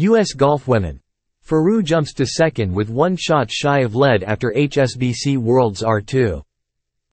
U.S. Golf Women. Faru jumps to second with one shot shy of lead after HSBC Worlds R2.